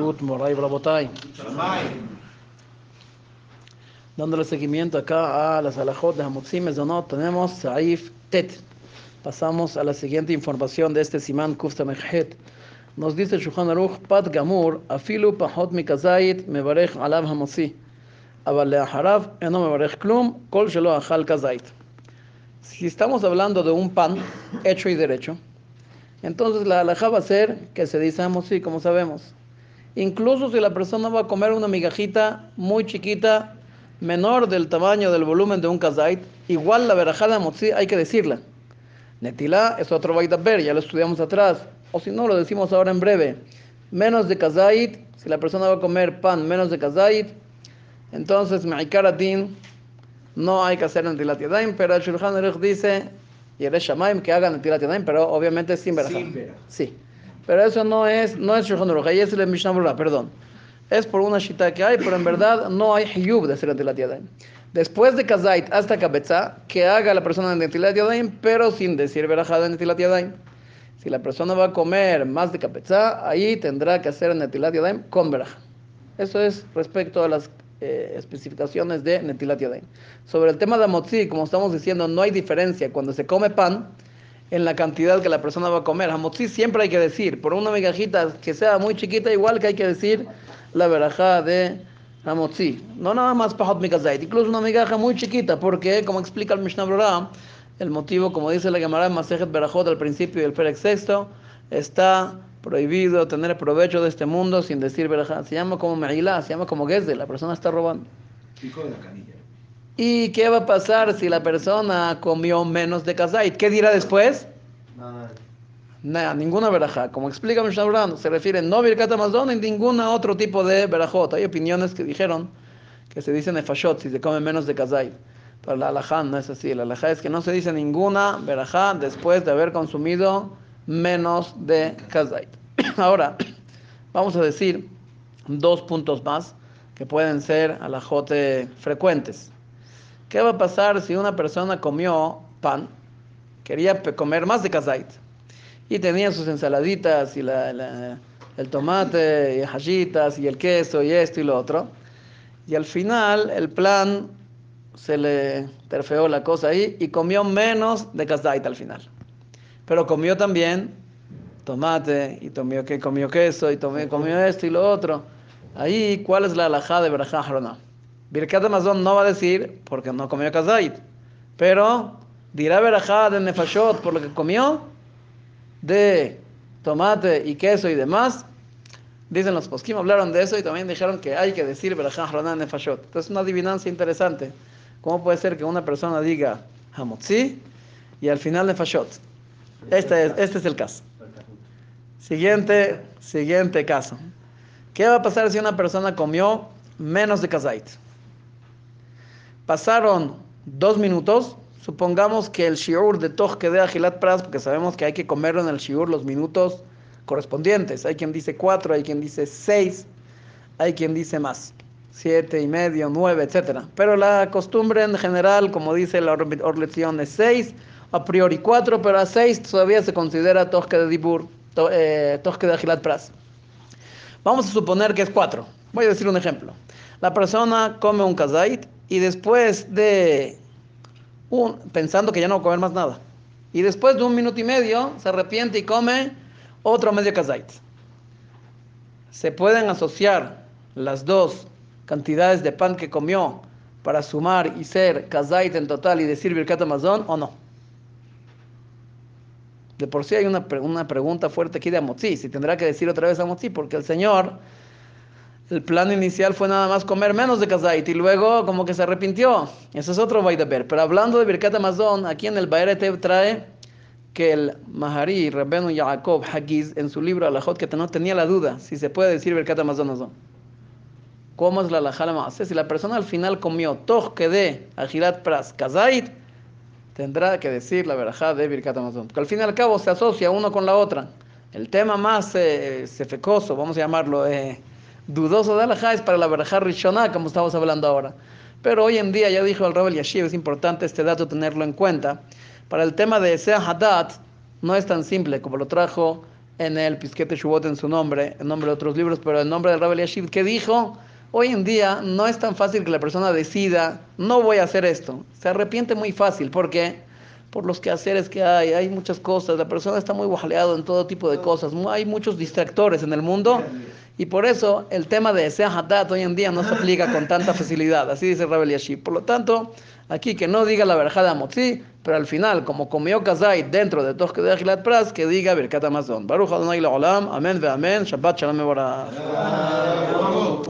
Pashut, Moray, Brabotay. Dándole seguimiento acá a las alajot de Hamutzim Mezonot, tenemos Saif Tet. Pasamos a la siguiente información de este Simán Kufta Mejhet. Nos dice Shulchan Aruch, Pat Gamur, Afilu Pahot Mikazait, Mevarech Alav Hamotzi. אבל לאחריו אינו מברך כלום, כל שלא אכל כזית. Si estamos hablando de un pan hecho y derecho, entonces la alhaja va a ser que se dice sí, como sabemos. Incluso si la persona va a comer una migajita muy chiquita, menor del tamaño del volumen de un kazait, igual la verajada motzi hay que decirla. Netilá es otro ver, ya lo estudiamos atrás. O si no, lo decimos ahora en breve. Menos de kazait, si la persona va a comer pan menos de kazait, entonces, Ma'ikaratin, no hay que hacer Netilat Yadayim, pero el Shulchan Aruch dice, y el Shamaim, que hagan Netilat Yadayim, pero obviamente sin verajá. Sí. Pero eso no es, no es Shulchan Aruch, ahí es el Mishnah Berurah, perdón. Es por una shita que hay, pero en verdad no hay hiyub de hacer Netilat Yadayim. Después de Kazait hasta Kabetza, que haga la persona Netilat Yadayim, pero sin decir verajá de Netilat Yadayim. Si la persona va a comer más de Kabetza, ahí tendrá que hacer Netilat Yadayim con verajá. Eso es respecto a las eh, especificaciones de Netilat Yadayim. Sobre el tema de Amotzi, como estamos diciendo, no hay diferencia cuando se come pan en la cantidad que la persona va a comer. Amotzi siempre hay que decir, por una migajita que sea muy chiquita, igual que hay que decir la verajá de Amotzi. No nada más Pahot Mikazait, incluso una migaja muy chiquita, porque, como explica el Mishnah Brorah, el motivo, como dice la Gemara en Masejet Berajot al principio del Perek Sexto, está prohibido tener provecho de este mundo sin decir verajá. Se llama como Meilá, se llama como Gesde, la persona está robando. ¿Y qué va a pasar si la persona comió menos de kazait? ¿Qué dirá después? Nada. Nada, ninguna verajá. Como explica Mishnah se refiere no Birkat Amazon ni ningún otro tipo de verajot. Hay opiniones que dijeron que se dice nefashot si se come menos de kazait. Pero la alajá no es así. La alajá es que no se dice ninguna verajá después de haber consumido menos de kazait. Ahora, vamos a decir dos puntos más que pueden ser alajote frecuentes. ¿Qué va a pasar si una persona comió pan, quería comer más de kazait y tenía sus ensaladitas y el tomate y hajitas y el queso y esto y lo otro? Y al final el plan se le terfeó la cosa ahí y comió menos de kazait al final pero comió también tomate y comió, comió queso y comió, comió esto y lo otro. Ahí, ¿cuál es la alajá de Berajá Harona? Birkat Amazon no va a decir porque no comió kazait, pero dirá Berajá de Nefashot por lo que comió de tomate y queso y demás. Dicen los poskim, hablaron de eso y también dijeron que hay que decir Berajá Harona Nefashot. Entonces, una adivinancia interesante. ¿Cómo puede ser que una persona diga Hamotzi y al final Nefashot? Este es, este es el caso. Siguiente, siguiente caso. ¿Qué va a pasar si una persona comió menos de kazait? Pasaron dos minutos. Supongamos que el shiur de Toch que de Agilat Pras, porque sabemos que hay que comerlo en el shiur los minutos correspondientes. Hay quien dice cuatro, hay quien dice seis, hay quien dice más. Siete y medio, nueve, etcétera. Pero la costumbre en general, como dice la orlección, es seis a priori 4, pero a 6 todavía se considera Tosque de Dibur, eh, Tosque de Agilat Pras. Vamos a suponer que es 4. Voy a decir un ejemplo. La persona come un kazait y después de un, pensando que ya no va a comer más nada. Y después de un minuto y medio se arrepiente y come otro medio kazait. Se pueden asociar las dos cantidades de pan que comió para sumar y ser kazait en total y decir Birkat Amazon o no. De por sí hay una, una pregunta fuerte aquí de Amotzi, si tendrá que decir otra vez Amotzi, porque el Señor, el plan inicial fue nada más comer menos de Kazait y luego como que se arrepintió. Eso es otro ver. Pero hablando de Birkat Amazon, aquí en el Baeretev trae que el Mahari, Rabenu Yaakov Hagiz, en su libro Alajot, que no tenía la duda si se puede decir Birkat Amazon o no. ¿Cómo es la Alajala Si la persona al final comió Toch de Ajirat Pras Kazait, tendrá que decir la verajá de Birkat Amazon. Porque al fin y al cabo se asocia uno con la otra. El tema más eh, sefecoso, vamos a llamarlo, eh, dudoso de Alajá es para la verajá Rishoná, como estamos hablando ahora. Pero hoy en día, ya dijo el Rabel Yashiv, es importante este dato tenerlo en cuenta. Para el tema de Sea Hadat, no es tan simple como lo trajo en el Pisquete Shubot en su nombre, en nombre de otros libros, pero en nombre del Rabbi Eliashib, que dijo, hoy en día no es tan fácil que la persona decida, no voy a hacer esto. Se arrepiente muy fácil, ¿por qué? Por los quehaceres que hay, hay muchas cosas, la persona está muy guajaleado en todo tipo de cosas, hay muchos distractores en el mundo. Y por eso el tema de Sea Hatat hoy en día no se aplica con tanta facilidad, así dice Rabbi Eliashib. Por lo tanto, aquí que no diga la verja de Amotzi, pero al final, como comió Kazai dentro de Tosh de Gilat Pras, que diga Birkat Amazon. Baruch Adonai Olam, Amén ve Amén, Shabbat Shalom.